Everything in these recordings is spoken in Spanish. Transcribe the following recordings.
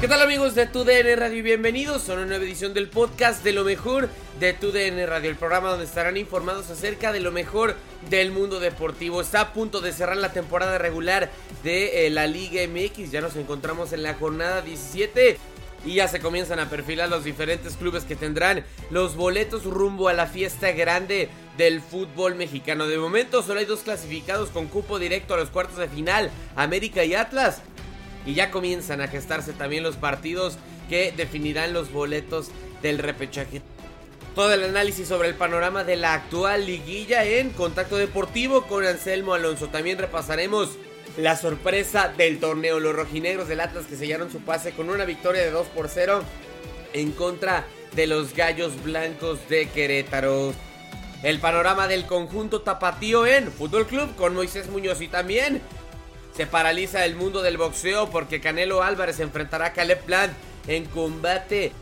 ¿Qué tal amigos de TUDN Radio bienvenidos a una nueva edición del podcast de lo mejor de TUDN Radio, el programa donde estarán informados acerca de lo mejor del mundo deportivo. Está a punto de cerrar la temporada regular de eh, la Liga MX, ya nos encontramos en la jornada 17 y ya se comienzan a perfilar los diferentes clubes que tendrán los boletos rumbo a la fiesta grande del fútbol mexicano. De momento solo hay dos clasificados con cupo directo a los cuartos de final, América y Atlas y ya comienzan a gestarse también los partidos que definirán los boletos del repechaje. Todo el análisis sobre el panorama de la actual liguilla en Contacto Deportivo con Anselmo Alonso. También repasaremos la sorpresa del torneo. Los rojinegros del Atlas que sellaron su pase con una victoria de 2 por 0 en contra de los Gallos Blancos de Querétaro. El panorama del conjunto tapatío en Fútbol Club con Moisés Muñoz y también se paraliza el mundo del boxeo porque Canelo Álvarez enfrentará a Caleb Plant en combate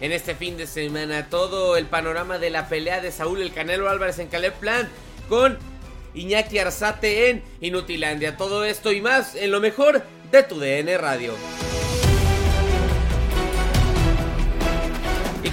en este fin de semana. Todo el panorama de la pelea de Saúl el Canelo Álvarez en Caleb Plant con Iñaki Arzate en Inutilandia. Todo esto y más en lo mejor de tu DN Radio.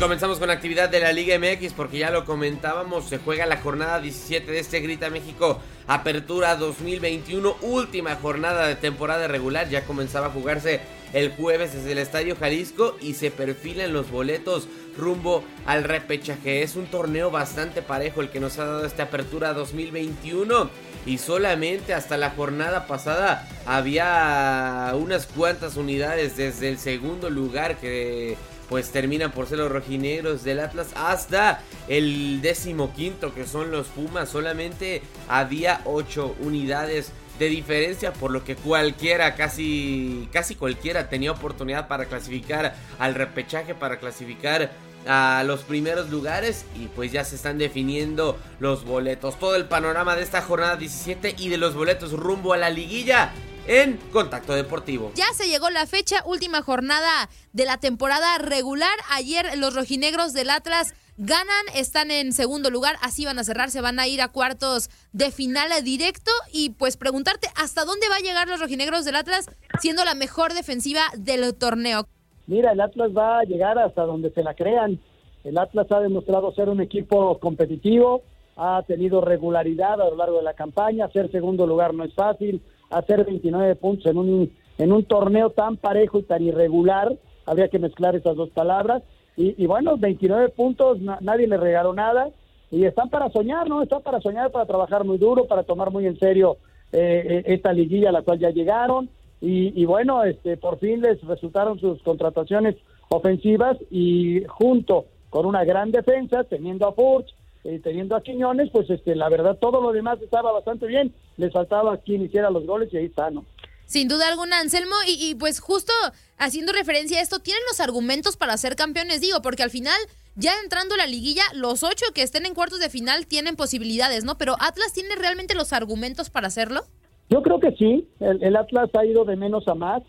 Comenzamos con actividad de la Liga MX porque ya lo comentábamos, se juega la jornada 17 de este Grita México Apertura 2021, última jornada de temporada regular, ya comenzaba a jugarse el jueves desde el Estadio Jalisco y se perfilan los boletos rumbo al repechaje. Es un torneo bastante parejo el que nos ha dado esta Apertura 2021 y solamente hasta la jornada pasada había unas cuantas unidades desde el segundo lugar que pues terminan por ser los rojinegros del Atlas hasta el décimo quinto que son los Pumas. Solamente había 8 unidades de diferencia, por lo que cualquiera, casi, casi cualquiera tenía oportunidad para clasificar al repechaje, para clasificar a los primeros lugares y pues ya se están definiendo los boletos. Todo el panorama de esta jornada 17 y de los boletos rumbo a la liguilla en Contacto Deportivo. Ya se llegó la fecha, última jornada de la temporada regular. Ayer los rojinegros del Atlas ganan, están en segundo lugar, así van a cerrar, se van a ir a cuartos de final directo y pues preguntarte hasta dónde va a llegar los rojinegros del Atlas siendo la mejor defensiva del torneo. Mira, el Atlas va a llegar hasta donde se la crean. El Atlas ha demostrado ser un equipo competitivo, ha tenido regularidad a lo largo de la campaña, hacer segundo lugar no es fácil, hacer 29 puntos en un, en un torneo tan parejo y tan irregular, habría que mezclar esas dos palabras, y, bueno, 29 puntos, na- nadie le regaló nada, y están para soñar, ¿no? Están para soñar, para trabajar muy duro, para tomar muy en serio eh, eh, esta liguilla a la cual ya llegaron, y, y bueno, este, por fin les resultaron sus contrataciones ofensivas y junto con una gran defensa, teniendo a Furch, eh, teniendo a Quiñones, pues este, la verdad todo lo demás estaba bastante bien. Les faltaba quien hiciera los goles y ahí está, ¿no? Sin duda alguna, Anselmo, y, y pues justo haciendo referencia a esto, tienen los argumentos para ser campeones, digo, porque al final, ya entrando a la liguilla, los ocho que estén en cuartos de final tienen posibilidades, ¿no? Pero Atlas tiene realmente los argumentos para hacerlo. Yo creo que sí, el, el Atlas ha ido de menos a más.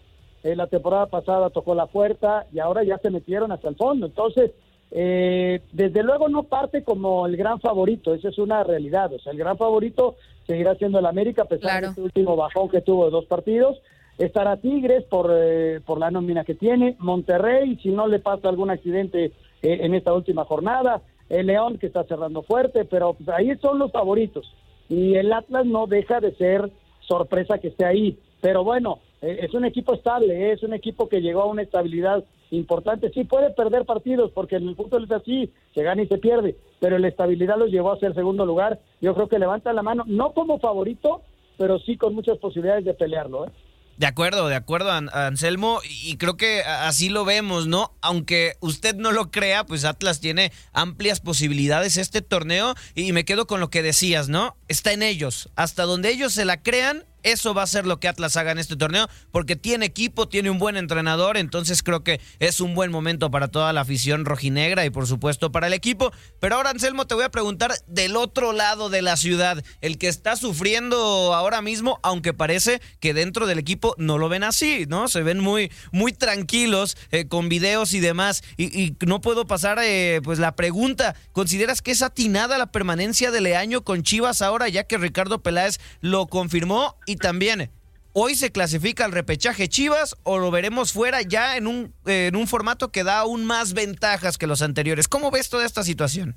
Eh, la temporada pasada tocó la puerta y ahora ya se metieron hasta el fondo. Entonces, eh, desde luego no parte como el gran favorito, esa es una realidad. O sea, el gran favorito seguirá siendo el América, a pesar de este último bajón que tuvo de dos partidos. Estará Tigres por, eh, por la nómina que tiene, Monterrey, si no le pasa algún accidente eh, en esta última jornada, el León que está cerrando fuerte, pero pues, ahí son los favoritos. Y el Atlas no deja de ser sorpresa que esté ahí. Pero bueno, eh, es un equipo estable, eh, es un equipo que llegó a una estabilidad importante. Sí puede perder partidos, porque en el fútbol es así, se gana y se pierde, pero la estabilidad los llevó a ser segundo lugar. Yo creo que levanta la mano, no como favorito, pero sí con muchas posibilidades de pelearlo. ¿eh? De acuerdo, de acuerdo, An- Anselmo, y creo que así lo vemos, ¿no? Aunque usted no lo crea, pues Atlas tiene amplias posibilidades este torneo y me quedo con lo que decías, ¿no? Está en ellos, hasta donde ellos se la crean, eso va a ser lo que Atlas haga en este torneo, porque tiene equipo, tiene un buen entrenador, entonces creo que es un buen momento para toda la afición rojinegra y por supuesto para el equipo. Pero ahora, Anselmo, te voy a preguntar del otro lado de la ciudad, el que está sufriendo ahora mismo, aunque parece que dentro del equipo no lo ven así, ¿no? Se ven muy, muy tranquilos eh, con videos y demás. Y, no puedo pasar eh, pues la pregunta, ¿consideras que es atinada la permanencia de Leaño con Chivas ahora, ya que Ricardo Peláez lo confirmó? También, ¿hoy se clasifica el repechaje Chivas o lo veremos fuera ya en un, en un formato que da aún más ventajas que los anteriores? ¿Cómo ves toda esta situación?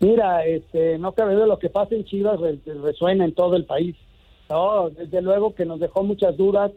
Mira, este, no cabe duda lo que pasa en Chivas re- resuena en todo el país. No, desde luego que nos dejó muchas dudas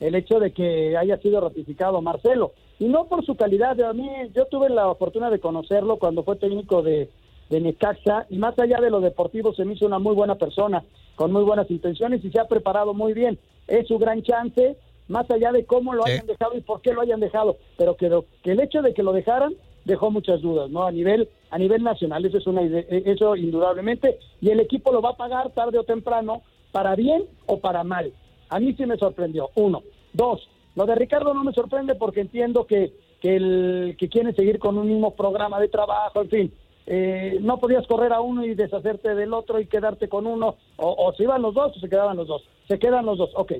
el hecho de que haya sido ratificado Marcelo. Y no por su calidad, a mí yo tuve la fortuna de conocerlo cuando fue técnico de, de Necaxa y más allá de lo deportivo se me hizo una muy buena persona, con muy buenas intenciones y se ha preparado muy bien. Es su gran chance, más allá de cómo lo Sí. hayan dejado y por qué lo hayan dejado, pero que, lo- que el hecho de que lo dejaran dejó muchas dudas, ¿no? A nivel a nivel nacional, eso es una eh, eso indudablemente y el equipo lo va a pagar tarde o temprano para bien o para mal. A mí sí me sorprendió. Uno, dos, lo de Ricardo no me sorprende porque entiendo que que el que quieren seguir con un mismo programa de trabajo, en fin. Eh, no podías correr a uno y deshacerte del otro y quedarte con uno, o, se iban los dos o se quedaban los dos. Se quedan los dos, ok.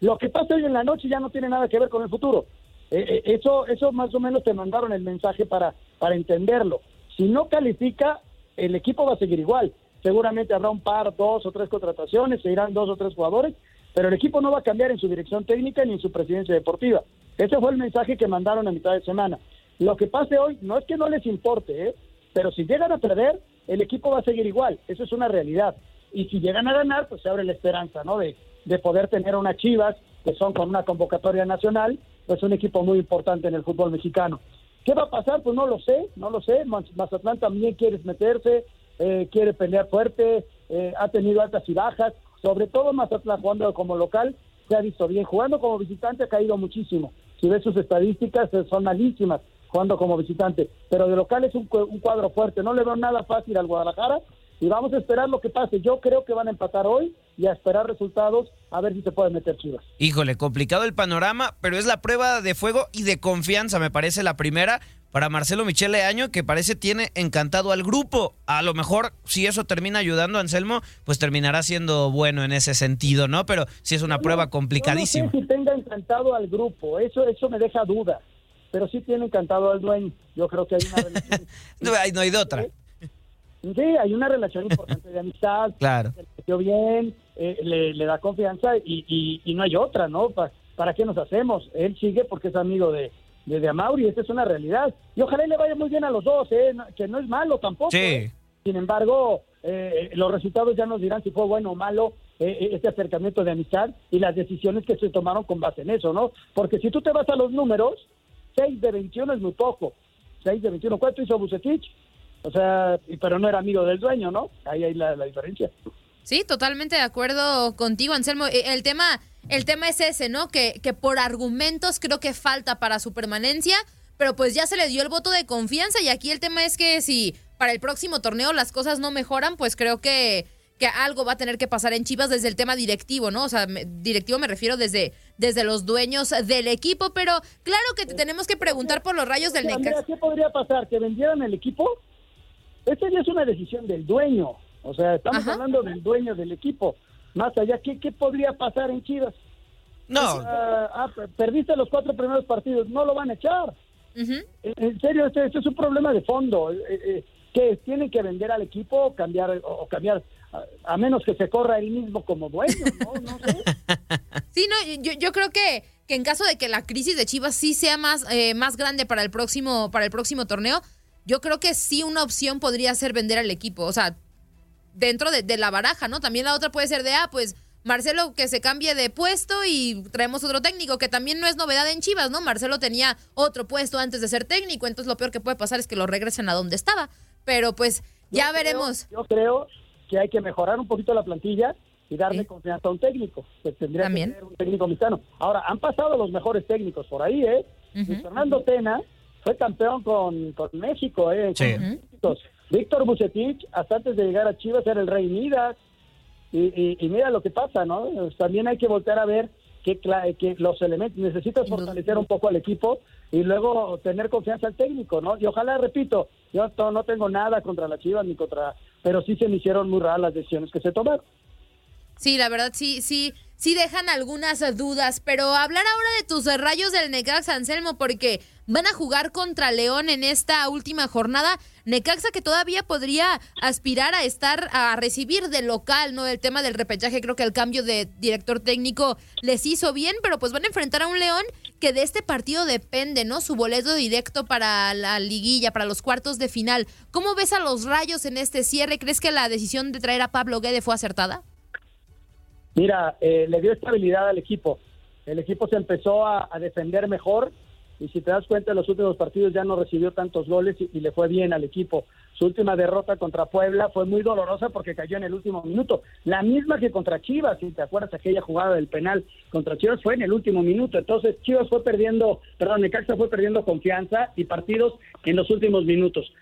Lo que pasa hoy en la noche ya no tiene nada que ver con el futuro. Eh, eh, eso, eso más o menos te mandaron el mensaje para, para entenderlo. Si no califica, el equipo va a seguir igual. Seguramente habrá un par, dos o tres contrataciones, se irán dos o tres jugadores, pero el equipo no va a cambiar en su dirección técnica ni en su presidencia deportiva. Ese fue el mensaje que mandaron a mitad de semana. Lo que pase hoy no es que no les importe, ¿eh? Pero si llegan a perder, el equipo va a seguir igual. Eso es una realidad. Y si llegan a ganar, pues se abre la esperanza, ¿no? De, de poder tener unas chivas que son con una convocatoria nacional, pues un equipo muy importante en el fútbol mexicano. ¿Qué va a pasar? Pues no lo sé, no lo sé. Maz- Mazatlán también quiere meterse, eh, quiere pelear fuerte, eh, ha tenido altas y bajas. Sobre todo Mazatlán jugando como local se ha visto bien. Jugando como visitante ha caído muchísimo. Si ves sus estadísticas, eh, son malísimas jugando como visitante. Pero de local es un, un cuadro fuerte. No le veo nada fácil al Guadalajara y vamos a esperar lo que pase. Yo creo que van a empatar hoy y a esperar resultados a ver si se puede meter Chivas. Híjole, complicado el panorama, pero es la prueba de fuego y de confianza, me parece la primera para Marcelo Michele Año, que parece tiene encantado al grupo. A lo mejor, si eso termina ayudando a Anselmo, pues terminará siendo bueno en ese sentido, ¿no? Pero sí es una prueba complicadísima. Yo no sé si tenga encantado al grupo, eso eso me deja duda, pero sí tiene encantado al dueño. Yo creo que hay una relación. No hay, no hay de otra. sí, hay una relación importante de amistad. Claro. Se bien, eh, le, le da confianza y, y, y no hay otra, ¿no? Pa- ¿Para qué nos hacemos? Él sigue porque es amigo de, de, de Amauri, esta es una realidad. Y ojalá le vaya muy bien a los dos, ¿eh? Que no es malo tampoco. Sí. ¿eh? Sin embargo, eh, los resultados ya nos dirán si fue bueno o malo eh, este acercamiento de amistad y las decisiones que se tomaron con base en eso, ¿no? Porque si tú te vas a los números, 6 de 21 es muy poco. 6 de 21, ¿cuánto hizo Bucetich? O sea, pero no era amigo del dueño, ¿no? Ahí hay la, la diferencia. Sí, totalmente de acuerdo contigo, Anselmo. El tema, el tema es ese, ¿no? Que, que por argumentos creo que falta para su permanencia, pero pues ya se le dio el voto de confianza y aquí el tema es que si para el próximo torneo las cosas no mejoran, pues creo que, que algo va a tener que pasar en Chivas desde el tema directivo, ¿no? O sea, directivo me refiero desde, desde los dueños del equipo, pero claro que te tenemos que preguntar por los rayos del Necaxa. ¿Qué podría pasar? ¿Que vendieran el equipo? Esta ya es una decisión del dueño. O sea, estamos hablando del dueño del equipo. Más allá, ¿qué, qué podría pasar en Chivas? No. ah, perdiste los cuatro primeros partidos, no lo van a echar. En serio, este, este, es un problema de fondo. Eh, eh, que tienen que vender al equipo o cambiar, o cambiar a, menos que se corra él mismo como dueño, ¿no? no sé. Sí, no, yo, yo creo que, que en caso de que la crisis de Chivas sí sea más, eh, más grande para el próximo, para el próximo torneo, yo creo que sí una opción podría ser vender al equipo. O sea, dentro de, la baraja, ¿no? También la otra puede ser de, ah, pues Marcelo que se cambie de puesto y traemos otro técnico, que también no es novedad en Chivas, ¿no? Marcelo tenía otro puesto antes de ser técnico, entonces lo peor que puede pasar es que lo regresen a donde estaba. Pero pues ya veremos. Yo creo que hay que mejorar un poquito la plantilla y darle confianza a un técnico, que tendría que ser un técnico mexicano. Ahora, han pasado los mejores técnicos por ahí, ¿eh? Fernando Tena fue campeón con, con México, ¿eh? Víctor Bucetich, hasta antes de llegar a Chivas, era el rey Midas. Y, mira lo que pasa, ¿no? También hay que volver a ver que, que los elementos, necesitas fortalecer un poco al equipo y luego tener confianza al técnico, ¿no? Y ojalá, repito, yo no tengo nada contra la Chivas ni contra, pero sí se me hicieron muy raras las decisiones que se tomaron. Sí, la verdad sí, sí, sí dejan algunas dudas, pero hablar ahora de tus rayos del Necaxa, Anselmo, porque van a jugar contra León en esta última jornada. Necaxa que todavía podría aspirar a estar, a recibir de local, ¿no? El tema del repechaje, creo que el cambio de director técnico les hizo bien, pero pues van a enfrentar a un León que de este partido depende, ¿no? Su boleto directo para la liguilla, para los cuartos de final. ¿Cómo ves a los rayos en este cierre? ¿Crees que la decisión de traer a Pablo Guede fue acertada? Mira, eh, le dio estabilidad al equipo. El equipo se empezó a, defender mejor y si te das cuenta en los últimos partidos ya no recibió tantos goles y, le fue bien al equipo. Su última derrota contra Puebla fue muy dolorosa porque cayó en el último minuto. La misma que contra Chivas, si te acuerdas aquella jugada del penal contra Chivas fue en el último minuto. Entonces Chivas fue perdiendo, perdón, Necaxa fue perdiendo confianza y partidos en los últimos minutos.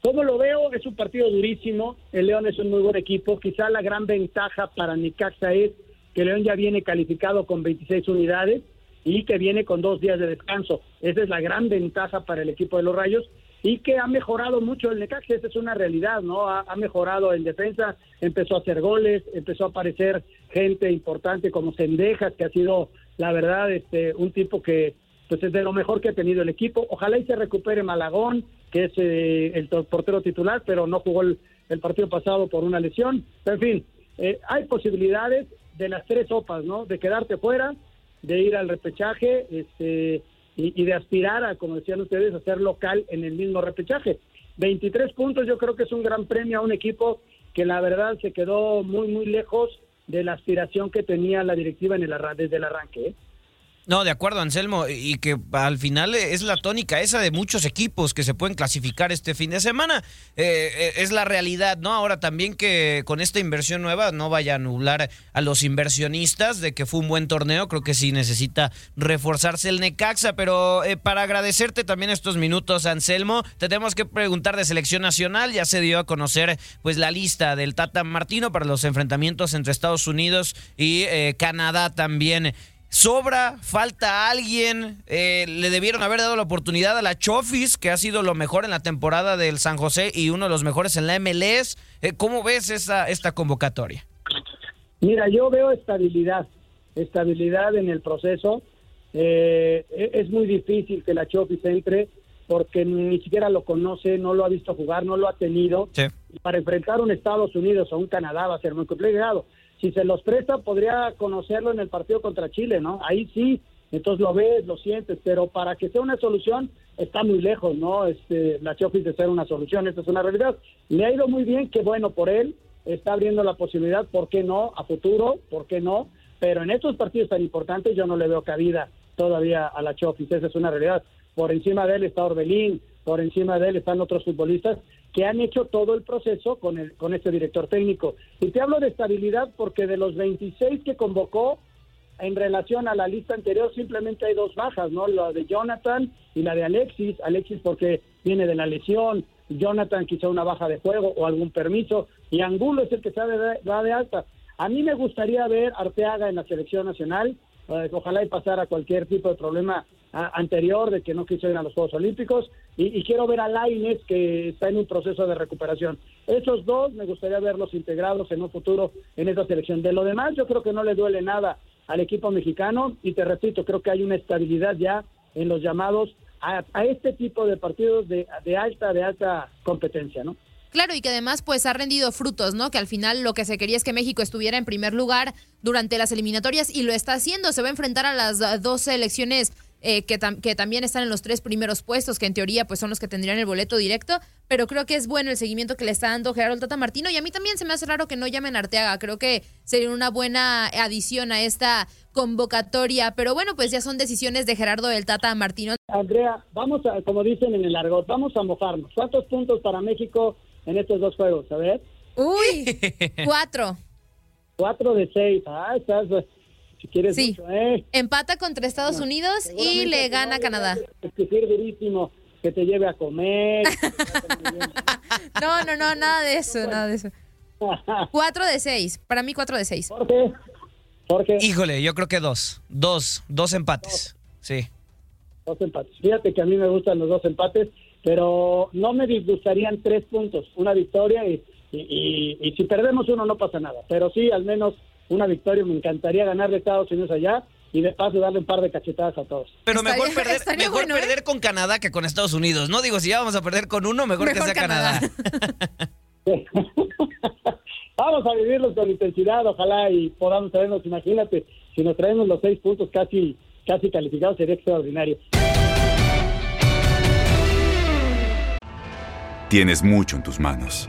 Como lo veo? Es un partido durísimo. El León es un muy buen equipo. Quizá la gran ventaja para Necaxa es que León ya viene calificado con 26 unidades y que viene con dos días de descanso. Esa es la gran ventaja para el equipo de los Rayos y que ha mejorado mucho el Necaxa, esa es una realidad, ¿no? Ha, mejorado en defensa, empezó a hacer goles, empezó a aparecer gente importante como Sendejas, que ha sido, la verdad, este, un tipo que pues es de lo mejor que ha tenido el equipo. Ojalá y se recupere Malagón, que es eh, el portero titular, pero no jugó el, partido pasado por una lesión. en fin, eh, hay posibilidades de las tres sopas, ¿no? De quedarte fuera, de ir al repechaje, este, y, de aspirar a, como decían ustedes, a ser local en el mismo repechaje. 23 puntos yo creo que es un gran premio a un equipo que la verdad se quedó muy, muy lejos de la aspiración que tenía la directiva en el, desde el arranque. ¿eh? No, de acuerdo, Anselmo, y que al final es la tónica esa de muchos equipos que se pueden clasificar este fin de semana. Eh, eh, es la realidad, ¿no? Ahora también que con esta inversión nueva no vaya a nublar a los inversionistas de que fue un buen torneo, creo que sí necesita reforzarse el Necaxa, pero eh, para agradecerte también estos minutos, Anselmo, tenemos que preguntar de selección nacional, ya se dio a conocer pues la lista del Tata Martino para los enfrentamientos entre Estados Unidos y Canadá también sobra, falta alguien, eh, le debieron haber dado la oportunidad a la Chofis, que ha sido lo mejor en la temporada del San José y uno de los mejores en la MLS. Eh, ¿Cómo ves esa, esta convocatoria? Mira, yo veo estabilidad, estabilidad en el proceso. Eh, e-, es muy difícil que la Chofis entre porque ni siquiera lo conoce, no lo ha visto jugar, no lo ha tenido. Para enfrentar a un Estados Unidos o un Canadá va a ser muy complicado si se los presta, podría conocerlo en el partido contra Chile, ¿no? Ahí sí entonces lo ves, lo sientes, pero para que sea una solución está muy lejos, ¿no? Este, la Chofis de ser una solución, esta es una realidad. Le ha ido muy bien, qué bueno por él, está abriendo la posibilidad, ¿por qué no? A futuro, ¿por qué no? Pero en estos partidos tan importantes yo no le veo cabida todavía a la Chofis, esa es una realidad. Por encima de él está Orbelín, por encima de él están otros futbolistas que han hecho todo el proceso con, el, con este director técnico. Y te hablo de estabilidad porque de los 26 que convocó, en relación a la lista anterior simplemente hay dos bajas, ¿no? La de Jonathan y la de Alexis. Alexis porque viene de la lesión, Jonathan quizá una baja de juego o algún permiso, y Angulo es el que sabe va de alta. A mí me gustaría ver Arteaga en la selección nacional, eh, ojalá y pasara cualquier tipo de problema anterior de que no quiso ir a los Juegos Olímpicos, y, quiero ver a Laines que está en un proceso de recuperación. Esos dos me gustaría verlos integrados en un futuro en esta selección. De lo demás, yo creo que no le duele nada al equipo mexicano y te repito, creo que hay una estabilidad ya en los llamados a, este tipo de partidos de, de alta, de alta competencia, ¿no? Claro, y que además pues ha rendido frutos, ¿no? Que al final lo que se quería es que México estuviera en primer lugar durante las eliminatorias y lo está haciendo. Se va a enfrentar a las dos selecciones eh, que, que, también están en los tres primeros puestos, que en teoría pues son los que tendrían el boleto directo, pero creo que es bueno el seguimiento que le está dando Gerardo Tata Martino y a mí también se me hace raro que no llamen a Arteaga, creo que sería una buena adición a esta convocatoria, pero bueno, pues ya son decisiones de Gerardo del Tata Martino. Andrea, vamos a, como dicen en el argot, vamos a mojarnos. ¿Cuántos puntos para México en estos dos juegos? A ver. Uy, cuatro. Cuatro de seis. Ah, estás si quieres sí. ¿eh? Empata contra Estados Unidos y le gana a Canadá. Exigir durísimo que te lleve a comer. no, no, no, nada de eso, nada de eso. Cuatro de seis, para mí cuatro de seis. ¿Por qué? Híjole, yo creo que dos, dos, dos empates, sí. Dos empates. Fíjate que a mí me gustan los dos empates, pero no me disgustarían tres puntos, una victoria y, y, y si perdemos uno no pasa nada, pero sí al menos una victoria. Me encantaría ganar de Estados Unidos allá y de paso darle un par de cachetadas a todos. Pero mejor perder, mejor ¿eh? perder con Canadá que con Estados Unidos. No digo, si ya vamos a perder con uno, mejor, que sea Canadá. vamos a vivirlos con intensidad, ojalá y podamos traernos, imagínate, si nos traemos los seis puntos casi, casi calificados sería extraordinario. Tienes mucho en tus manos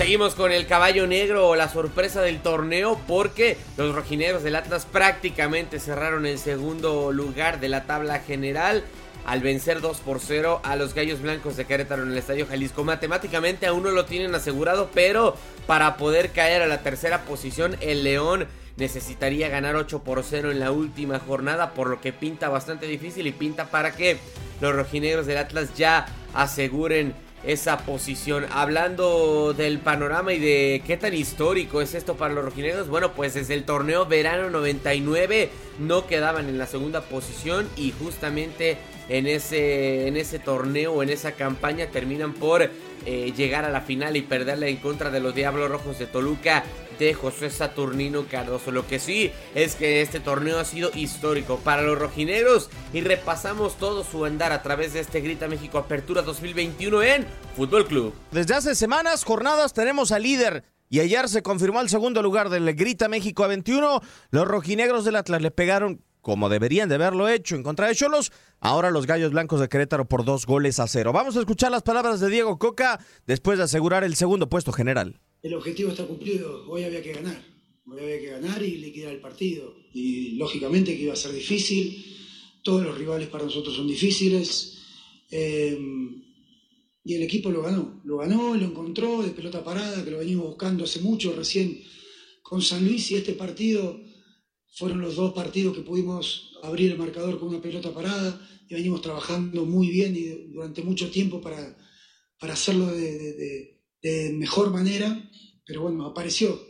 Seguimos con el caballo negro o la sorpresa del torneo porque los rojinegros del Atlas prácticamente cerraron el segundo lugar de la tabla general al vencer 2 por 0 a los Gallos Blancos de Querétaro en el Estadio Jalisco. Matemáticamente aún no lo tienen asegurado, pero para poder caer a la tercera posición el León necesitaría ganar 8 por 0 en la última jornada, por lo que pinta bastante difícil y pinta para que los rojinegros del Atlas ya aseguren esa posición. Hablando del panorama y de qué tan histórico es esto para los rojinegros, bueno, pues desde el torneo verano 99 no quedaban en la segunda posición y justamente en ese, en ese torneo, en esa campaña terminan por eh, llegar a la final y perderle en contra de los Diablos Rojos de Toluca José Saturnino Cardoso. Lo que sí es que este torneo ha sido histórico para los rojineros y repasamos todo su andar a través de este Grita México Apertura 2021 en Fútbol Club. Desde hace semanas, jornadas, tenemos al líder. Y ayer se confirmó el segundo lugar del Grita México a 21. Los rojinegros del Atlas le pegaron como deberían de haberlo hecho en contra de Cholos. Ahora los Gallos Blancos de Querétaro por dos goles a cero. Vamos a escuchar las palabras de Diego Coca después de asegurar el segundo puesto general. El objetivo está cumplido, hoy había que ganar. Hoy había que ganar y liquidar el partido. Y lógicamente que iba a ser difícil. Todos los rivales para nosotros son difíciles. Eh, y el equipo lo ganó. Lo ganó, lo encontró de pelota parada, que lo venimos buscando hace mucho, recién con San Luis y este partido fueron los dos partidos que pudimos abrir el marcador con una pelota parada y venimos trabajando muy bien y durante mucho tiempo para, para hacerlo de, mejor manera, pero bueno, apareció.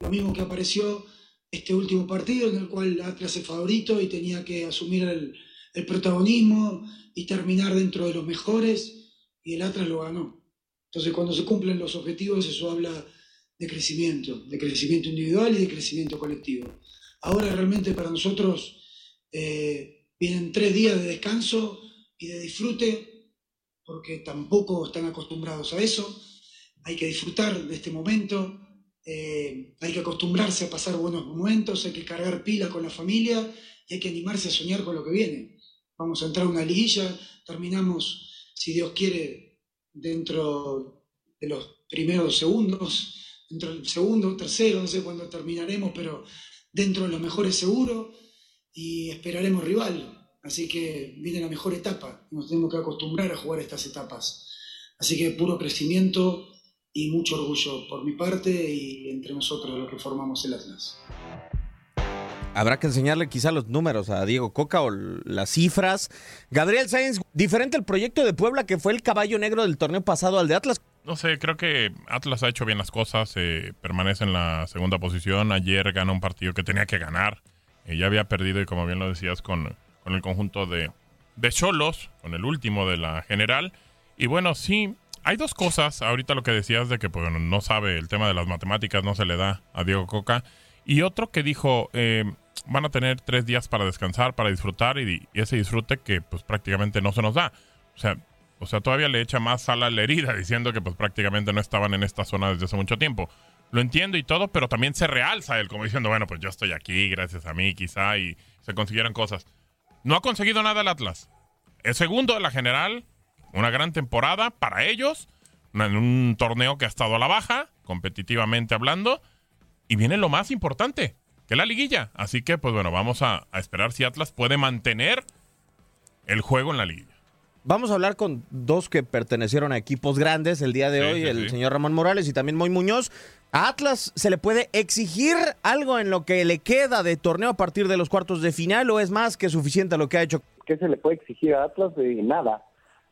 Lo mismo que apareció este último partido en el cual Atlas es favorito y tenía que asumir el, el protagonismo y terminar dentro de los mejores y el Atlas lo ganó. Entonces cuando se cumplen los objetivos eso habla de crecimiento, de crecimiento individual y de crecimiento colectivo. Ahora realmente para nosotros eh, vienen tres días de descanso y de disfrute, porque tampoco están acostumbrados a eso. Hay que disfrutar de este momento, eh, hay que acostumbrarse a pasar buenos momentos, hay que cargar pila con la familia y hay que animarse a soñar con lo que viene. Vamos a entrar a una liguilla, terminamos, si Dios quiere, dentro de los primeros segundos, dentro del segundo, tercero, no sé cuándo terminaremos, pero dentro de los mejores seguros y esperaremos rival. Así que viene la mejor etapa. Nos tenemos que acostumbrar a jugar estas etapas. Así que puro crecimiento y mucho orgullo por mi parte y entre nosotros los que formamos el Atlas. Habrá que enseñarle quizá los números a Diego Coca o las cifras. Gabriel Sainz, diferente el proyecto de Puebla que fue el caballo negro del torneo pasado al de Atlas. No sé, creo que Atlas ha hecho bien las cosas, eh, permanece en la segunda posición. Ayer ganó un partido que tenía que ganar. Eh, ya había perdido, y como bien lo decías, con, con el conjunto de, de Cholos, con el último de la general. Y bueno, sí, hay dos cosas. Ahorita lo que decías de que pues, no sabe el tema de las matemáticas, no se le da a Diego Coca. Y otro que dijo, eh, van a tener tres días para descansar, para disfrutar, y, ese disfrute que pues prácticamente no se nos da. O sea, o sea, todavía le echa más sal a la herida diciendo que pues prácticamente no estaban en esta zona desde hace mucho tiempo. Lo entiendo y todo, pero también se realza él como diciendo, bueno, pues yo estoy aquí gracias a mí quizá y se consiguieron cosas. No ha conseguido nada el Atlas. El segundo de la general, una gran temporada para ellos, en un torneo que ha estado a la baja, competitivamente hablando, y viene lo más importante, que es la liguilla. Así que, pues bueno, vamos a, a esperar si Atlas puede mantener el juego en la liguilla. Vamos a hablar con dos que pertenecieron a equipos grandes el día de Sí, hoy, sí, el sí. señor Ramón Morales y también Moy Muñoz. ¿A Atlas se le puede exigir algo en lo que le queda de torneo a partir de los cuartos de final o es más que suficiente lo que ha hecho? ¿Qué se le puede exigir a Atlas? De nada.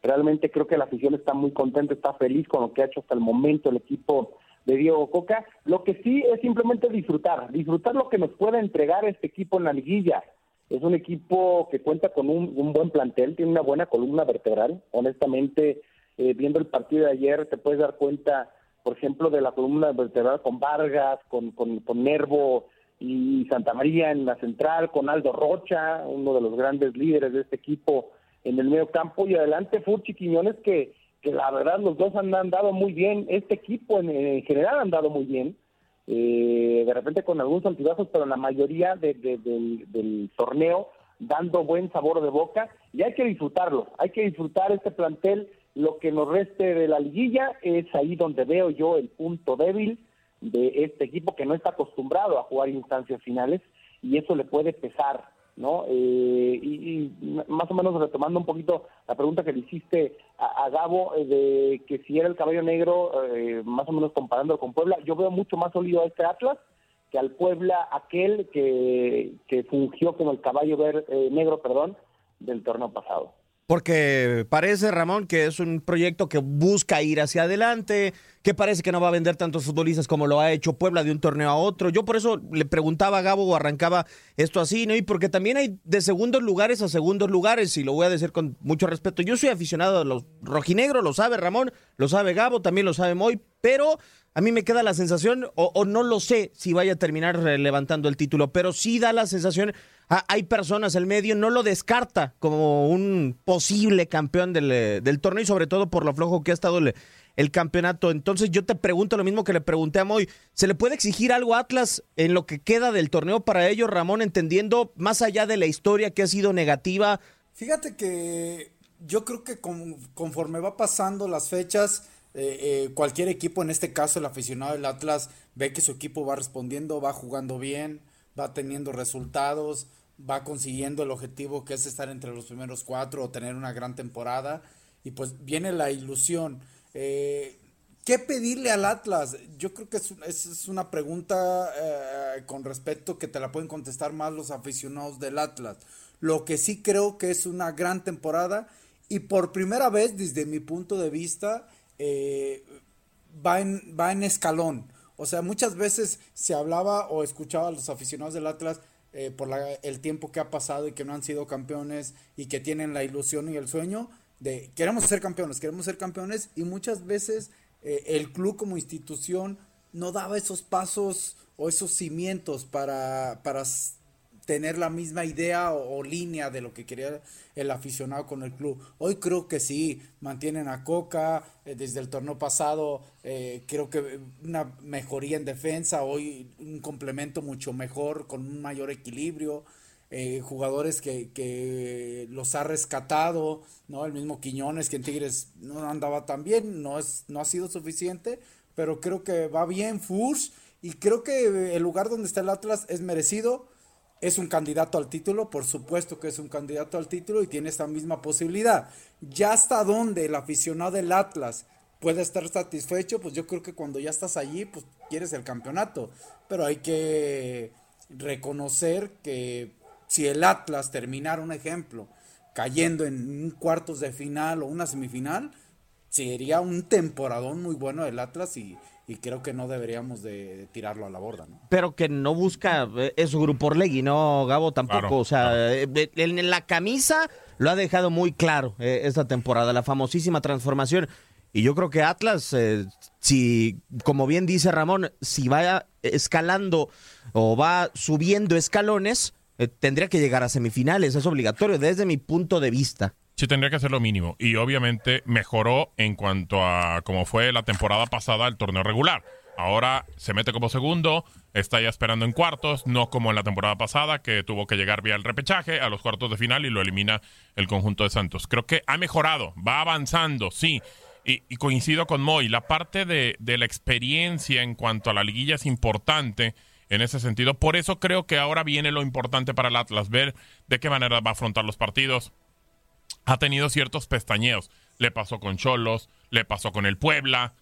Realmente creo que la afición está muy contenta, está feliz con lo que ha hecho hasta el momento el equipo de Diego Coca. Lo que sí es simplemente disfrutar, disfrutar lo que nos pueda entregar este equipo en la liguilla. Es un equipo que cuenta con un, buen plantel, tiene una buena columna vertebral. Honestamente, eh, viendo el partido de ayer, te puedes dar cuenta, por ejemplo, de la columna vertebral con Vargas, con, con, con Nervo y Santa María en la central, con Aldo Rocha, uno de los grandes líderes de este equipo en el medio campo, y adelante Furchi Quiñones, que, que la verdad los dos han andado muy bien, este equipo en, en general ha andado muy bien, eh, de repente con algunos altibajos, pero la mayoría de- de- del, del torneo dando buen sabor de boca. Y hay que disfrutarlo, hay que disfrutar este plantel, lo que nos reste de la liguilla es ahí donde veo yo el punto débil de este equipo que no está acostumbrado a jugar instancias finales y eso le puede pesar, ¿no? Eh, y, y más o menos retomando un poquito la pregunta que le hiciste a, Gabo eh, de que si era el caballo negro, eh, más o menos comparándolo con Puebla, yo veo mucho más sólido a este Atlas que al Puebla aquel que, que fungió como el caballo ver, eh, negro perdón, del torneo pasado. Porque parece, Ramón, que es un proyecto que busca ir hacia adelante, que parece que no va a vender tantos futbolistas como lo ha hecho Puebla de un torneo a otro. Yo por eso le preguntaba a Gabo o arrancaba esto así, ¿no? Y porque también hay de segundos lugares a segundos lugares, y lo voy a decir con mucho respeto. Yo soy aficionado a los rojinegros, lo sabe Ramón, lo sabe Gabo, también lo sabe Moy, pero a mí me queda la sensación, o, o no lo sé si vaya a terminar levantando el título, pero sí da la sensación, ah, hay personas, el medio no lo descarta como un posible campeón del, eh, del torneo y sobre todo por lo flojo que ha estado el, campeonato. Entonces yo te pregunto lo mismo que le pregunté a Moy, ¿se le puede exigir algo a Atlas en lo que queda del torneo para ellos, Ramón, entendiendo más allá de la historia que ha sido negativa? Fíjate que yo creo que con- conforme va pasando las fechas, eh, eh, cualquier equipo, en este caso el aficionado del Atlas, ve que su equipo va respondiendo, va jugando bien, va teniendo resultados, va consiguiendo el objetivo que es estar entre los primeros cuatro o tener una gran temporada. Y pues viene la ilusión. Eh, ¿Qué pedirle al Atlas? Yo creo que es, es- una pregunta eh, con respeto que te la pueden contestar más los aficionados del Atlas. Lo que sí creo que es una gran temporada y por primera vez desde mi punto de vista eh, va, en, va en escalón. O sea, muchas veces se hablaba o escuchaba a los aficionados del Atlas eh, por la, el tiempo que ha pasado y que no han sido campeones y que tienen la ilusión y el sueño de queremos ser campeones, queremos ser campeones y muchas veces eh, el club como institución no daba esos pasos o esos cimientos para, para tener la misma idea o, línea de lo que quería el aficionado con el club. Hoy creo que sí, mantienen a Coca, eh, desde el torneo pasado eh, creo que una mejoría en defensa, hoy un complemento mucho mejor, con un mayor equilibrio. Eh, jugadores que, que, los ha rescatado, ¿no? El mismo Quiñones que en Tigres no andaba tan bien, no, es, no ha sido suficiente, pero creo que va bien Furs y creo que el lugar donde está el Atlas es merecido es un candidato al título, por supuesto que es un candidato al título y tiene esta misma posibilidad. Ya hasta donde el aficionado del Atlas puede estar satisfecho, pues yo creo que cuando ya estás allí, pues quieres el campeonato. Pero hay que reconocer que si el Atlas terminara un ejemplo cayendo en un cuartos de final o una semifinal, sería un temporadón muy bueno del Atlas y, y creo que no deberíamos de tirarlo a la borda, ¿no? Pero que no busca eh, es su grupo Orlegui, ¿no, Gabo? Tampoco, o sea, eh, en la camisa lo ha dejado muy claro eh, esta temporada, la famosísima transformación. Y yo creo que Atlas, si, como bien dice Ramón, si va escalando o va subiendo escalones, tendría que llegar a semifinales, es obligatorio desde mi punto de vista. Sí, tendría que hacer lo mínimo. Y obviamente mejoró en cuanto a cómo fue la temporada pasada el torneo regular. Ahora se mete como segundo, está ya esperando en cuartos, no como en la temporada pasada, que tuvo que llegar vía el repechaje a los cuartos de final y lo elimina el conjunto de Santos. Creo que ha mejorado, va avanzando, sí. Y, coincido con Moy, la parte de, de la experiencia en cuanto a la liguilla es importante en ese sentido. Por eso creo que ahora viene lo importante para el Atlas, ver de qué manera va a afrontar los partidos, ha tenido ciertos pestañeos. Le pasó con Cholos, le pasó con el Puebla.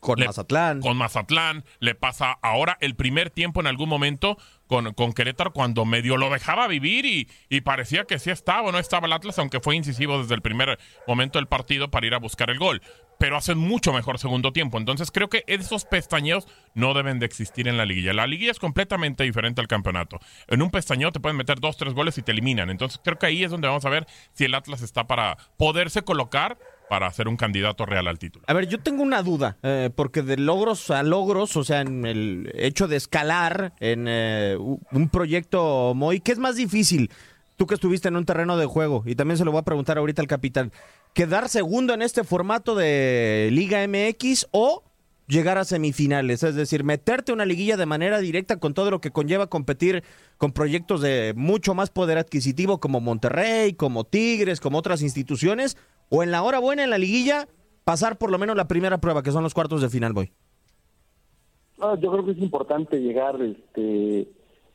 Con Mazatlán. Con Mazatlán. Le pasa ahora el primer tiempo en algún momento con, con Querétaro cuando medio lo dejaba vivir y, y, parecía que sí estaba o no estaba el Atlas, aunque fue incisivo desde el primer momento del partido para ir a buscar el gol pero hacen mucho mejor segundo tiempo. Entonces creo que esos pestañeos no deben de existir en la liguilla. La liguilla es completamente diferente al campeonato. En un pestañeo te pueden meter dos, tres goles y te eliminan. Entonces creo que ahí es donde vamos a ver si el Atlas está para poderse colocar para ser un candidato real al título. A ver, yo tengo una duda, eh, porque de logros a logros, o sea, en el hecho de escalar en eh, un proyecto muy, ¿qué es más difícil? Tú que estuviste en un terreno de juego, y también se lo voy a preguntar ahorita al capitán quedar segundo en este formato de Liga MX o llegar a semifinales, es decir, meterte una liguilla de manera directa con todo lo que conlleva competir con proyectos de mucho más poder adquisitivo como Monterrey, como Tigres, como otras instituciones, o en la hora buena en la liguilla pasar por lo menos la primera prueba, que son los cuartos de final, voy. yo creo que es importante llegar, este,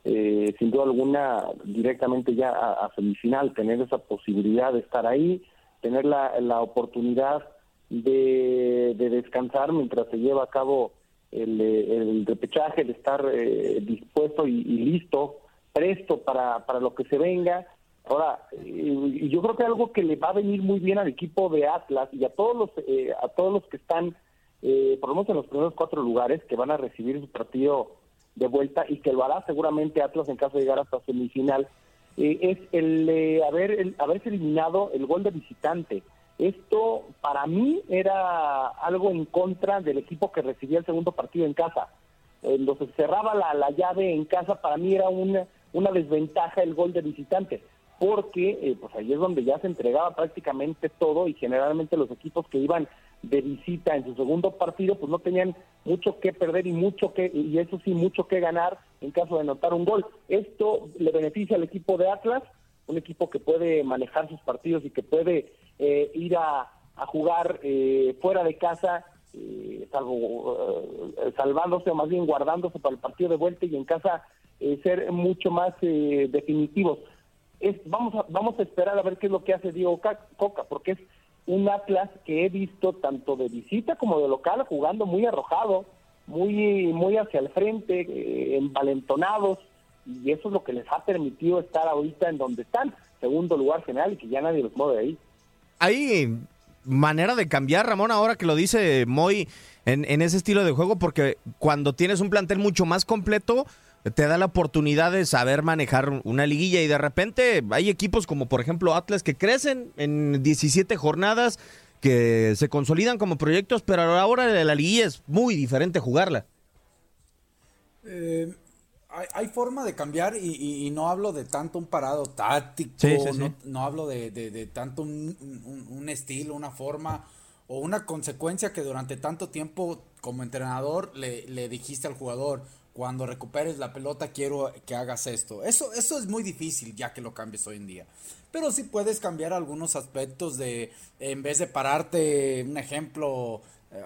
eh, sin duda alguna, directamente ya a semifinal, tener esa posibilidad de estar ahí tener la, la oportunidad de, descansar mientras se lleva a cabo el, repechaje, de estar eh, dispuesto y, listo, presto para, para lo que se venga. Ahora, y yo creo que algo que le va a venir muy bien al equipo de Atlas y a todos los, eh, a todos los que están, eh, por lo menos en los primeros cuatro lugares, que van a recibir su partido de vuelta y que lo hará seguramente Atlas en caso de llegar hasta semifinal, eh, es el eh, haber el, haberse eliminado el gol de visitante. Esto para mí era algo en contra del equipo que recibía el segundo partido en casa. Entonces cerraba la, la llave en casa, para mí era una, una desventaja el gol de visitante, porque eh, pues ahí es donde ya se entregaba prácticamente todo y generalmente los equipos que iban de visita en su segundo partido, pues no tenían mucho que perder y mucho que y eso sí mucho que ganar en caso de anotar un gol. Esto le beneficia al equipo de Atlas, un equipo que puede manejar sus partidos y que puede eh, ir a, jugar eh, fuera de casa, eh, salvo salvándose o más bien guardándose para el partido de vuelta y en casa ser mucho más definitivos. Es, vamos a, vamos a esperar a ver qué es lo que hace Diego Coca, porque es un Atlas que he visto tanto de visita como de local jugando muy arrojado, muy, muy hacia el frente, eh, envalentonados, y eso es lo que les ha permitido estar ahorita en donde están, segundo lugar general, y que ya nadie los mueve ahí. Ahí manera de cambiar, Ramón, ahora que lo dice Moy en ese estilo de juego, porque cuando tienes un plantel mucho más completo, te da la oportunidad de saber manejar una liguilla y de repente hay equipos como por ejemplo Atlas que crecen en 17 jornadas, que se consolidan como proyectos, pero ahora la liguilla es muy diferente jugarla. Eh, hay, hay forma de cambiar y, y- y no hablo de tanto un parado táctico, Sí, sí, sí. No, no hablo de, de- de tanto un, un- un estilo, una forma o una consecuencia que durante tanto tiempo como entrenador le, le dijiste al jugador, cuando recuperes la pelota quiero que hagas esto. Eso, eso es muy difícil ya que lo cambies hoy en día. Pero sí puedes cambiar algunos aspectos de, en vez de pararte, un ejemplo, eh,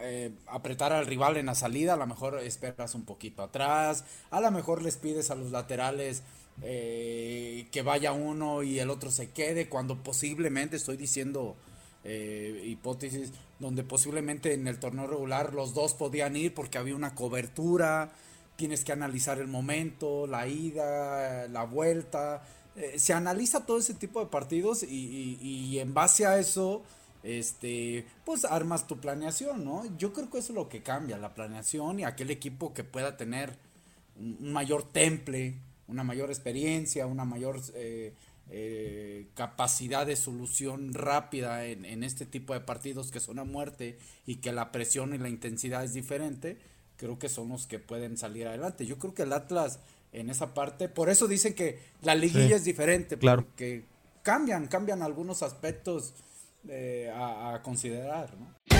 eh, apretar al rival en la salida, a lo mejor esperas un poquito atrás, a lo mejor les pides a los laterales eh, que vaya uno y el otro se quede, cuando posiblemente, estoy diciendo eh, hipótesis, donde posiblemente en el torneo regular los dos podían ir porque había una cobertura, tienes que analizar el momento, la ida, la vuelta, eh, se analiza todo ese tipo de partidos y, en base a eso, este, pues armas tu planeación, ¿no? Yo creo que eso es lo que cambia, la planeación y aquel equipo que pueda tener un un mayor temple, una mayor experiencia, una mayor eh, eh, capacidad de solución rápida en, en este tipo de partidos que son a muerte y que la presión y la intensidad es diferente, creo que son los que pueden salir adelante. Yo creo que el Atlas en esa parte, por eso dicen que la liguilla Sí, es diferente, claro. porque cambian, cambian algunos aspectos eh, a, a considerar, ¿no?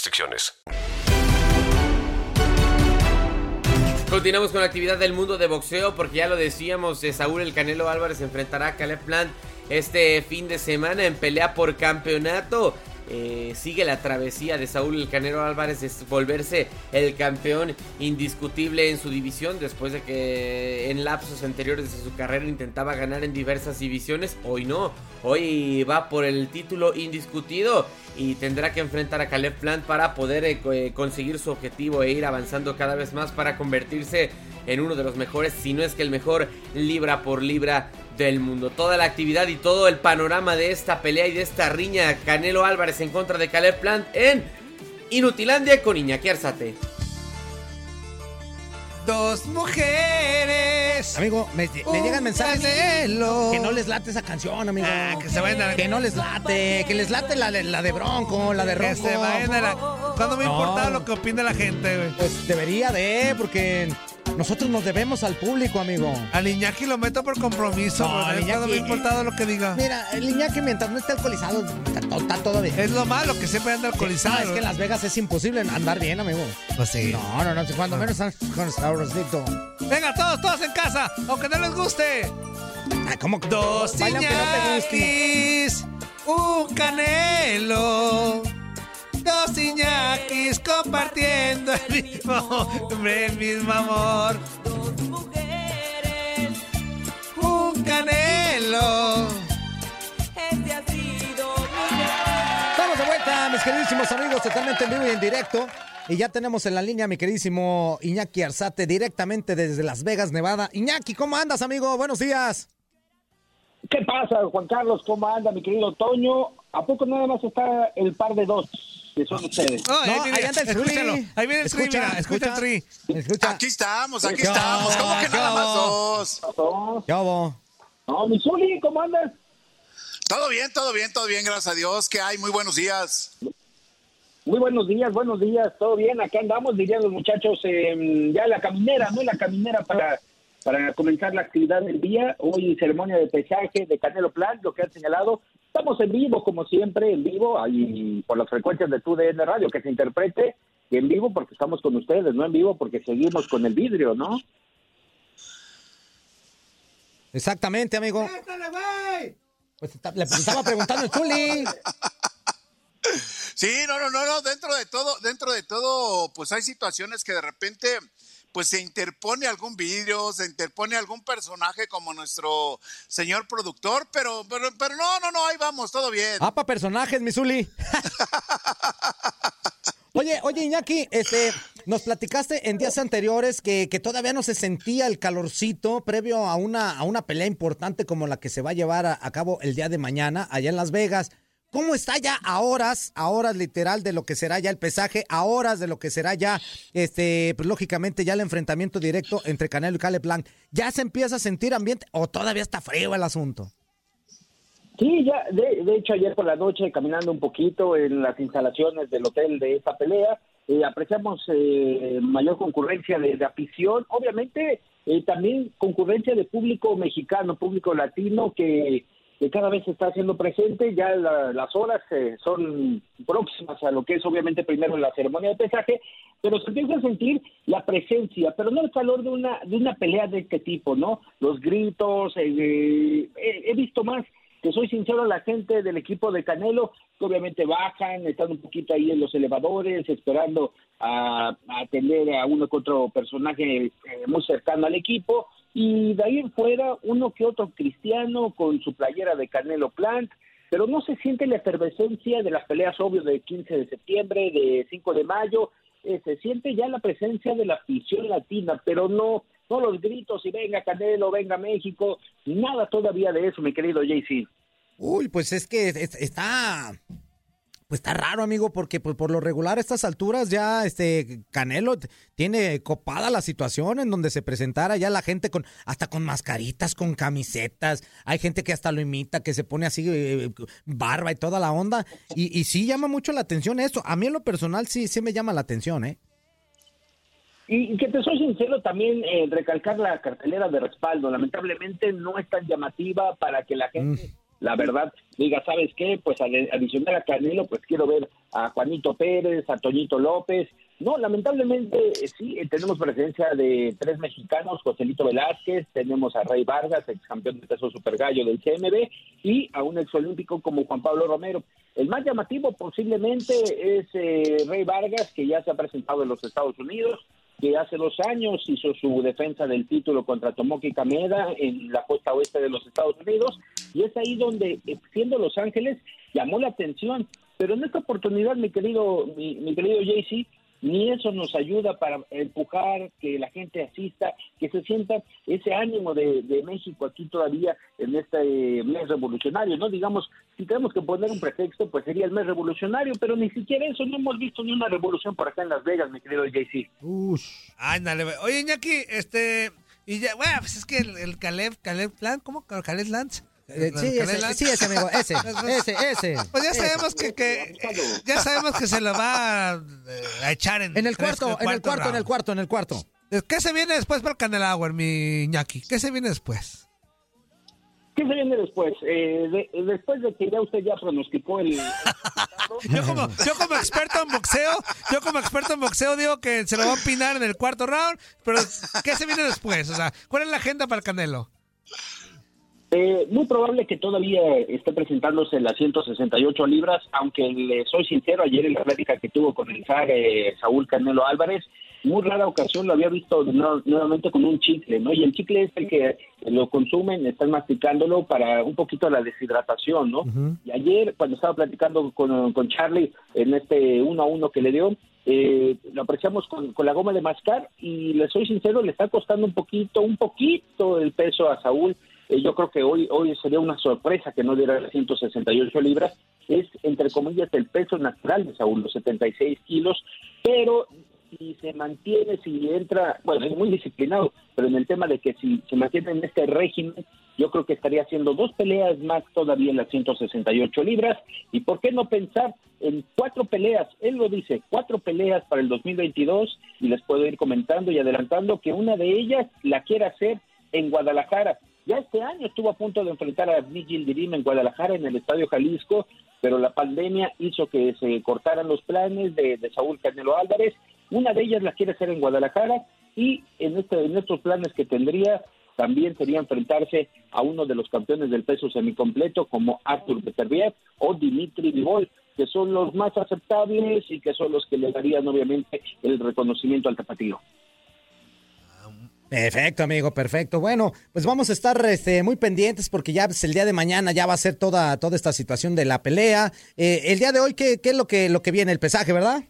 Continuamos con la actividad del mundo de boxeo porque ya lo decíamos, eh, Saúl el Canelo Álvarez enfrentará a Caleb Plant este fin de semana en pelea por campeonato. Eh, sigue la travesía de Saúl el Canelo Álvarez de volverse el campeón indiscutible en su división después de que en lapsos anteriores de su carrera intentaba ganar en diversas divisiones. Hoy no, hoy va por el título indiscutido y tendrá que enfrentar a Caleb Plant para poder eh, eh, conseguir su objetivo e ir avanzando cada vez más para convertirse en uno de los mejores, si no es que el mejor libra por libra del mundo. Toda la actividad y todo el panorama de esta pelea y de esta riña Canelo Álvarez en contra de Caleb Plant en Inutilandia con Iñaki Arzate. Dos mujeres. Amigo, me, me llegan mensajes Canelo. que no les late esa canción, amigo. Ah, que se vayan a- Que no les late, que les late la, de- la de Bronco, la de Que Ronco. se vayan a la- ¿Cuándo me No. importa lo que opine la gente, güey? Pues debería de, porque nosotros nos debemos al público, amigo. Al Iñaki lo meto por compromiso, No, güey. al ¿Cuándo me ha Iñaki- importado lo que diga? Mira, el Iñaki mientras no esté alcoholizado, está, está todo bien. Es lo malo, que siempre anda alcoholizado. No, es que en Las Vegas es imposible andar bien, amigo. Pues sí. No, no, no, cuando menos con sabrosito. Venga, todos, todos en casa, aunque no les guste. Ah, ¿cómo que? Dos aunque no te guste. Iñakis, un canelo. Dos Iñakis compartiendo el mismo hombre, el mismo amor. Un canelo. Estamos de vuelta, mis queridísimos amigos, totalmente en vivo y en directo. Y ya tenemos en la línea a mi queridísimo Iñaki Arzate, directamente desde Las Vegas, Nevada. Iñaki, ¿cómo andas, amigo? Buenos días. ¿Qué pasa, Juan Carlos? ¿Cómo anda, mi querido Toño? ¿A poco nada más está el par de dos que son ustedes? Oh, ahí, viene, ahí anda el Tri. escúchalo. Ahí viene el tri, Escucha, mira, escucha el tri. Escucha. Aquí estamos, aquí ¿Qué estamos. ¿Cómo que ¿Qué nada más dos? ¿Qué hubo? No, mi Zuli, ¿cómo andas? Todo bien, todo bien, todo bien, gracias a Dios. ¿Qué hay? Muy buenos días. Muy buenos días, buenos días, todo bien, acá andamos, dirían los muchachos, eh, ya la caminera, ¿no? La caminera para, para comenzar la actividad del día. Hoy ceremonia de pesaje de Canelo Plan, lo que han señalado. Estamos en vivo, como siempre, en vivo, ahí por las frecuencias de TUDN Radio, que se interprete y en vivo porque estamos con ustedes, no en vivo porque seguimos con el vidrio, ¿no? Exactamente, amigo. Pues está- le estaba preguntando el Zuli. Sí, no, no, no, no, dentro de todo, dentro de todo, pues hay situaciones que de repente pues se interpone algún vídeo, se interpone algún personaje como nuestro señor productor, pero pero pero no, no, no, ahí vamos, todo bien. Ah, pa' personajes, mi Zuli. Oye, oye, Iñaki, este, nos platicaste en días anteriores que, que todavía no se sentía el calorcito previo a una, a una pelea importante como la que se va a llevar a cabo el día de mañana allá en Las Vegas. ¿Cómo está ya a horas, a horas literal de lo que será ya el pesaje, a horas de lo que será ya, este, pues lógicamente ya el enfrentamiento directo entre Canelo y Caleb Blanc? ¿Ya se empieza a sentir ambiente o todavía está frío el asunto? Sí, ya, de, de hecho ayer por la noche caminando un poquito en las instalaciones del hotel de esta pelea, eh, apreciamos eh, mayor concurrencia de, de afición, obviamente eh, también concurrencia de público mexicano, público latino que, que cada vez se está haciendo presente, ya la- las horas eh, son próximas a lo que es obviamente primero la ceremonia de pesaje, pero se empieza a sentir la presencia, pero no el calor de una, de una pelea de este tipo, ¿no? Los gritos, eh, eh, he- he visto más que soy sincero, la gente del equipo de Canelo, que obviamente bajan, están un poquito ahí en los elevadores, esperando a, a atender a uno que otro personaje eh, muy cercano al equipo, y de ahí en fuera, uno que otro cristiano con su playera de Canelo Plant, pero no se siente la efervescencia de las peleas, obvio, de 15 de septiembre, de 5 de mayo, eh, se siente ya la presencia de la afición latina, pero no no los gritos y venga Canelo, venga México, nada todavía de eso, mi querido JC. Uy, pues es que es- está. Pues está raro, amigo, porque pues, por lo regular a estas alturas ya este Canelo tiene copada la situación en donde se presentara ya la gente con hasta con mascaritas, con camisetas. Hay gente que hasta lo imita, que se pone así eh, barba y toda la onda. Y, y sí llama mucho la atención esto. A mí en lo personal sí, sí me llama la atención, ¿eh? Y, que te soy sincero también eh, recalcar la cartelera de respaldo. Lamentablemente no es tan llamativa para que la gente, la verdad, diga, ¿sabes qué? Pues al adicionar a Canelo, pues quiero ver a Juanito Pérez, a Toñito López. No, lamentablemente eh, sí, eh, tenemos presencia de tres mexicanos, Joselito Velázquez, tenemos a Rey Vargas, ex campeón de peso super gallo del CMB, y a un exolímpico como Juan Pablo Romero. El más llamativo posiblemente es eh, Rey Vargas, que ya se ha presentado en los Estados Unidos, que hace dos años hizo su defensa del título contra Tomoki Kameda en la costa oeste de los Estados Unidos y es ahí donde, eh, siendo Los Ángeles, llamó la atención. Pero en esta oportunidad, mi querido, mi, querido JC, ni eso nos ayuda para empujar que la gente asista, que se sienta ese ánimo de, de México aquí todavía en este mes revolucionario, ¿no? Digamos, si tenemos que poner un pretexto, pues sería el mes revolucionario, pero ni siquiera eso, no hemos visto ni una revolución por acá en Las Vegas, mi querido JC. Ándale, güey. Oye, Iñaki, este. Y ya, bueno, pues es que el, el Caleb, Caleb Lance, ¿cómo? Caleb Lance. Eh, sí, ese, sí, ese, amigo, ese, ese, ese. Pues ya sabemos que, que ya sabemos que se lo va a, eh, a echar en, En el tres- cuarto, en el cuarto, en el round. cuarto, en el cuarto. ¿Qué se viene después para el Candelauer, mi Iñaki? ¿Qué se viene después? ¿Qué se viene después? Eh, de- después de que ya usted ya pronosticó el... Yo como, yo como experto en boxeo, yo como experto en boxeo digo que se lo va a empinar en el cuarto round, pero ¿qué se viene después? O sea, ¿cuál es la agenda para el Canelo? Eh, muy probable que todavía esté presentándose en las 168 libras, aunque le soy sincero, ayer en la plática que tuvo con el eh, Saúl Canelo Álvarez, muy rara ocasión lo había visto nu- nuevamente con un chicle, ¿no? Y el chicle es el que lo consumen, están masticándolo para un poquito la deshidratación, ¿no? Y ayer, cuando estaba platicando con, con Charlie en este uno a uno que le dio, eh, lo apreciamos con, con la goma de mascar y le soy sincero, le está costando un poquito, un poquito el peso a Saúl. Eh, yo creo que hoy, hoy sería una sorpresa que no diera las 168 libras. Es, entre comillas, el peso natural de Saúl, los 76 kilos, pero si se mantiene, si entra, bueno, es muy disciplinado, pero en el tema de que si se mantiene en este régimen, yo creo que estaría haciendo dos peleas más todavía en las 168 libras. ¿Y por qué no pensar en cuatro peleas? Él lo dice, cuatro peleas para el 2022 y les puedo ir comentando y adelantando que una de ellas la quiere hacer en Guadalajara. Ya este año estuvo a punto de enfrentar a Nigel Dirim en Guadalajara, en el Estadio Jalisco, pero la pandemia hizo que se cortaran los planes de, de Saúl Canelo Álvarez. Una de ellas la quiere hacer en Guadalajara y en, este, en estos planes que tendría también sería enfrentarse a uno de los campeones del peso semicompleto como Artur Beterbiev o Dimitri Vivol, que son los más aceptables y que son los que le darían obviamente el reconocimiento al tapatío. Perfecto, amigo, perfecto. Bueno, pues vamos a estar este, muy pendientes porque ya pues, el día de mañana ya va a ser toda, toda esta situación de la pelea. Eh, el día de hoy, ¿qué, ¿qué, es lo que, lo que viene? El pesaje, ¿verdad?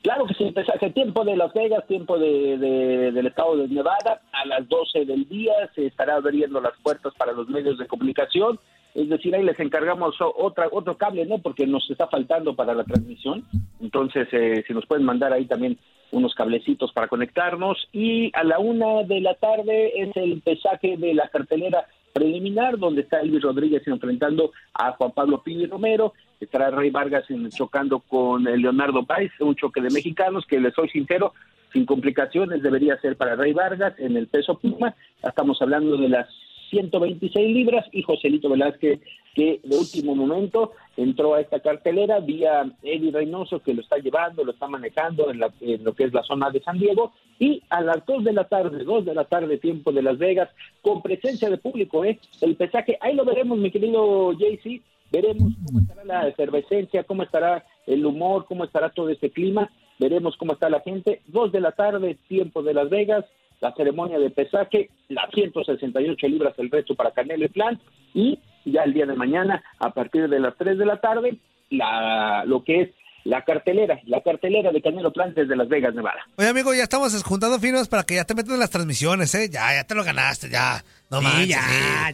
Claro que sí, el pesaje. Tiempo de Las Vegas, tiempo de, de, del estado de Nevada. A las 12 del día se estará abriendo las puertas para los medios de comunicación. Es decir, ahí les encargamos otra, otro cable, ¿no? Porque nos está faltando para la transmisión. Entonces, eh, si nos pueden mandar ahí también unos cablecitos para conectarnos. Y a la una de la tarde es el pesaje de la cartelera preliminar, donde está Elvis Rodríguez enfrentando a Juan Pablo Pini Romero. Estará Rey Vargas chocando con Leonardo Páez, un choque de mexicanos que les soy sincero, sin complicaciones debería ser para Rey Vargas en el peso Puma. Estamos hablando de las 126 libras y Joselito Velázquez que de último momento entró a esta cartelera vía Eddie Reynoso que lo está llevando, lo está manejando en, lo que es la zona de San Diego y a las 2 de la tarde, 2 de la tarde tiempo de Las Vegas con presencia de público, ¿eh? el pesaje, ahí lo veremos mi querido JC, veremos cómo estará la efervescencia, cómo estará el humor, cómo estará todo este clima, veremos cómo está la gente, 2 de la tarde tiempo de Las Vegas, la ceremonia de pesaje, las 168 libras el resto para Canelo y Plan y ya el día de mañana a partir de las 3 de la tarde la lo que es la cartelera, la cartelera de Canelo Plan desde Las Vegas, Nevada. Oye, amigo, ya estamos juntando firmas para que ya te metan en las transmisiones, ¿eh? Ya, ya te lo ganaste, ya. No sí, ya,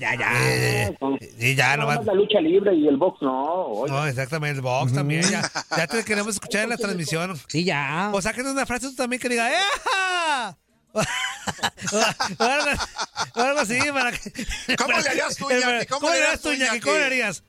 ya, ya, Sí, ya, no, más la lucha libre y el box, no. No, exactamente, el box también, ya. Ya te queremos escuchar en la transmisión. Sí, ya. O sáquenos una frase tú también que diga, ¡eh! O, algo, así para que. ¿Cómo le harías tú, Iñaki? ¿Cómo, le harías tú, Iñaki? ¿Cómo le harías?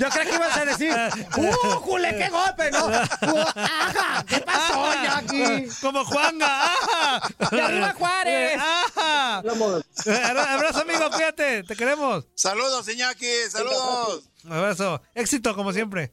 Yo creo que ibas a decir, ¡uh, jule, qué golpe, ¿no? ¡Ajá! ¿Qué pasó, Iñaki? Como Juanga, ¡ajá! ¡De arriba Juárez! ¡ajá! Abrazo, amigo, cuídate, te queremos. Saludos, Iñaki, saludos. Abrazo, éxito como siempre.